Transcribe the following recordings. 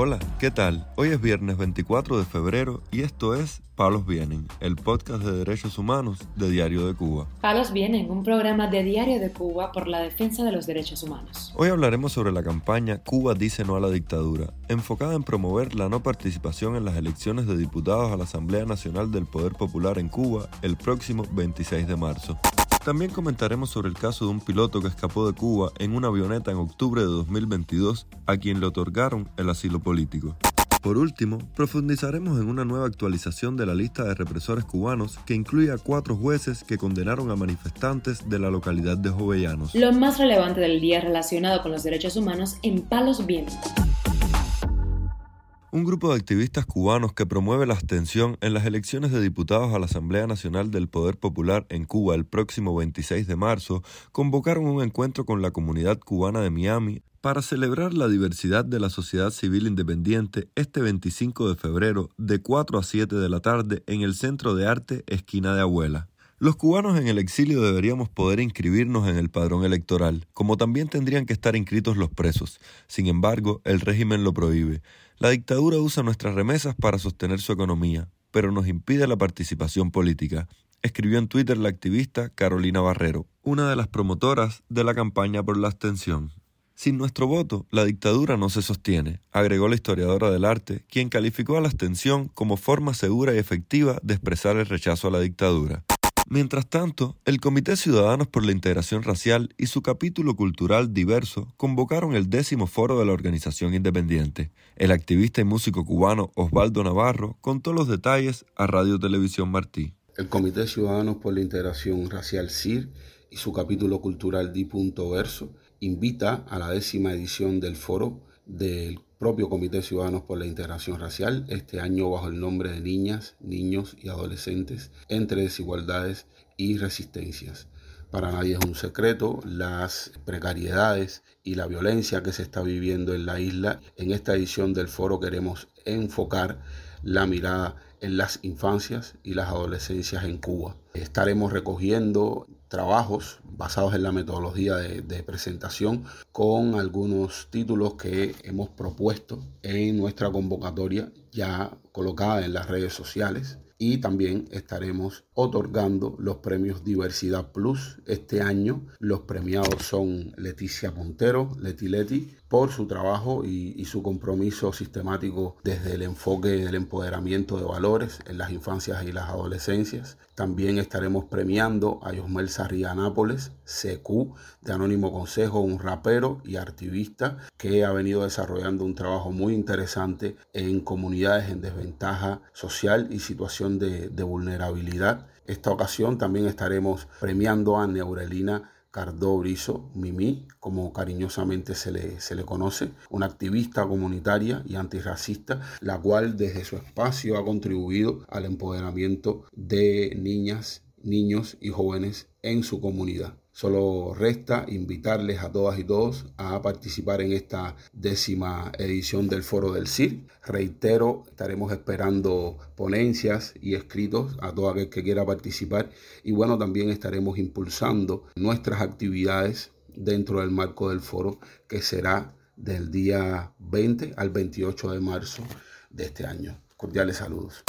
Hola, ¿qué tal? Hoy es viernes 24 de febrero y esto es Palos Vienen, el podcast de derechos humanos de Diario de Cuba. Palos Vienen, un programa de Diario de Cuba por la defensa de los derechos humanos. Hoy hablaremos sobre la campaña Cuba dice no a la dictadura, enfocada en promover la no participación en las elecciones de diputados a la Asamblea Nacional del Poder Popular en Cuba el próximo 26 de marzo. También comentaremos sobre el caso de un piloto que escapó de Cuba en una avioneta en octubre de 2022 a quien le otorgaron el asilo político. Por último, profundizaremos en una nueva actualización de la lista de represores cubanos que incluye a cuatro jueces que condenaron a manifestantes de la localidad de Jovellanos. Lo más relevante del día relacionado con los derechos humanos en Palos Vientos. Un grupo de activistas cubanos que promueve la abstención en las elecciones de diputados a la Asamblea Nacional del Poder Popular en Cuba el próximo 26 de marzo convocaron un encuentro con la comunidad cubana de Miami para celebrar la diversidad de la sociedad civil independiente este 25 de febrero de 4 a 7 de la tarde en el Centro de Arte Esquina de Abuela. Los cubanos en el exilio deberíamos poder inscribirnos en el padrón electoral, como también tendrían que estar inscritos los presos. Sin embargo, el régimen lo prohíbe. La dictadura usa nuestras remesas para sostener su economía, pero nos impide la participación política, escribió en Twitter la activista Carolina Barrero, una de las promotoras de la campaña por la abstención. Sin nuestro voto, la dictadura no se sostiene, agregó la historiadora del arte, quien calificó a la abstención como forma segura y efectiva de expresar el rechazo a la dictadura. Mientras tanto, el Comité Ciudadanos por la Integración Racial y su capítulo cultural diverso convocaron el décimo foro de la organización independiente. El activista y músico cubano Osvaldo Navarro contó los detalles a Radio Televisión Martí. El Comité Ciudadanos por la Integración Racial CIR y su capítulo cultural Di Punto Verso invita a la décima edición del foro del propio Comité Ciudadanos por la Integración Racial, este año bajo el nombre de Niñas, Niños y Adolescentes entre desigualdades y resistencias. Para nadie es un secreto las precariedades y la violencia que se está viviendo en la isla. En esta edición del foro queremos enfocar la mirada en las infancias y las adolescencias en Cuba. Estaremos recogiendo trabajos basados en la metodología de, presentación con algunos títulos que hemos propuesto en nuestra convocatoria ya colocada en las redes sociales y también estaremos otorgando los premios Diversidad Plus este año. Los premiados son Leticia Montero, Leti Leti, por su trabajo y, su compromiso sistemático desde el enfoque del empoderamiento de valores en las infancias y las adolescencias. También estaremos premiando a Yosmel Sarria Nápoles, CQ, de Anónimo Consejo, un rapero y activista que ha venido desarrollando un trabajo muy interesante en comunidades en desventaja social y situación de, vulnerabilidad. Esta ocasión también estaremos premiando a Neurelina Cardó Brizo, Mimi, como cariñosamente se le, se le conoce, una activista comunitaria y antirracista, la cual desde su espacio ha contribuido al empoderamiento de niñas, niños y jóvenes en su comunidad. Solo resta invitarles a todas y todos a participar en esta décima edición del Foro del CIR. Reitero, estaremos esperando ponencias y escritos a todo aquel que quiera participar y bueno, también estaremos impulsando nuestras actividades dentro del marco del foro que será del día 20 al 28 de marzo de este año. Cordiales saludos.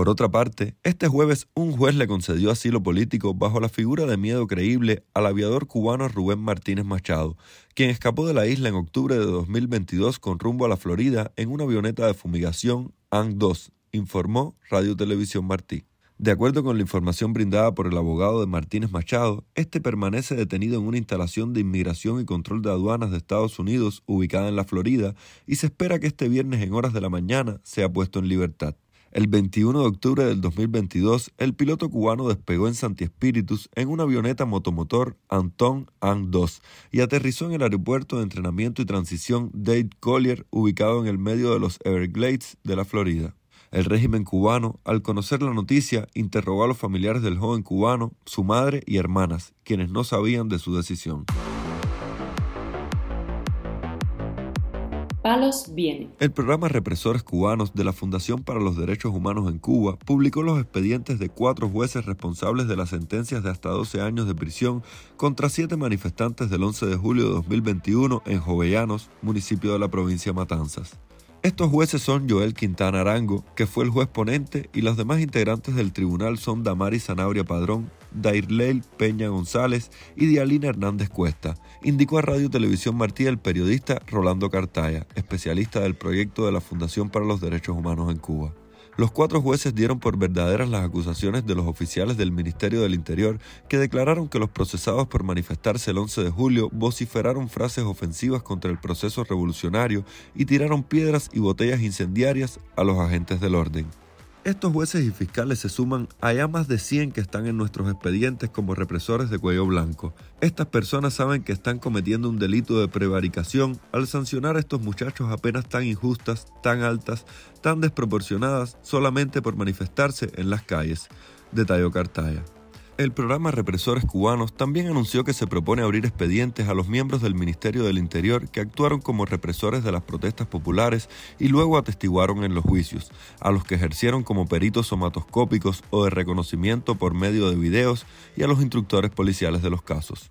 Por otra parte, este jueves un juez le concedió asilo político bajo la figura de miedo creíble al aviador cubano Rubén Martínez Machado, quien escapó de la isla en octubre de 2022 con rumbo a la Florida en una avioneta de fumigación AN-2, informó Radio Televisión Martí. De acuerdo con la información brindada por el abogado de Martínez Machado, este permanece detenido en una instalación de inmigración y control de aduanas de Estados Unidos ubicada en la Florida y se espera que este viernes en horas de la mañana sea puesto en libertad. El 21 de octubre del 2022, el piloto cubano despegó en Santi Espíritus en una avioneta motomotor Anton An-2 y aterrizó en el aeropuerto de entrenamiento y transición Dade Collier, ubicado en el medio de los Everglades de la Florida. El régimen cubano, al conocer la noticia, interrogó a los familiares del joven cubano, su madre y hermanas, quienes no sabían de su decisión. Palos viene. El programa Represores Cubanos de la Fundación para los Derechos Humanos en Cuba publicó los expedientes de cuatro jueces responsables de las sentencias de hasta 12 años de prisión contra siete manifestantes del 11 de julio de 2021 en Jovellanos, municipio de la provincia de Matanzas. Estos jueces son Joel Quintana Arango, que fue el juez ponente, y los demás integrantes del tribunal son Damari Zanabria Padrón, Dairleil Peña González y Dialina Hernández Cuesta, indicó a Radio Televisión Martí el periodista Rolando Cartaya, especialista del proyecto de la Fundación para los Derechos Humanos en Cuba. Los cuatro jueces dieron por verdaderas las acusaciones de los oficiales del Ministerio del Interior que declararon que los procesados por manifestarse el 11 de julio vociferaron frases ofensivas contra el proceso revolucionario y tiraron piedras y botellas incendiarias a los agentes del orden. Estos jueces y fiscales se suman a ya más de 100 que están en nuestros expedientes como represores de cuello blanco. Estas personas saben que están cometiendo un delito de prevaricación al sancionar a estos muchachos apenas tan injustas, tan altas, tan desproporcionadas solamente por manifestarse en las calles, detalló Cartaya. El programa Represores Cubanos también anunció que se propone abrir expedientes a los miembros del Ministerio del Interior que actuaron como represores de las protestas populares y luego atestiguaron en los juicios, a los que ejercieron como peritos somatoscópicos o de reconocimiento por medio de videos y a los instructores policiales de los casos.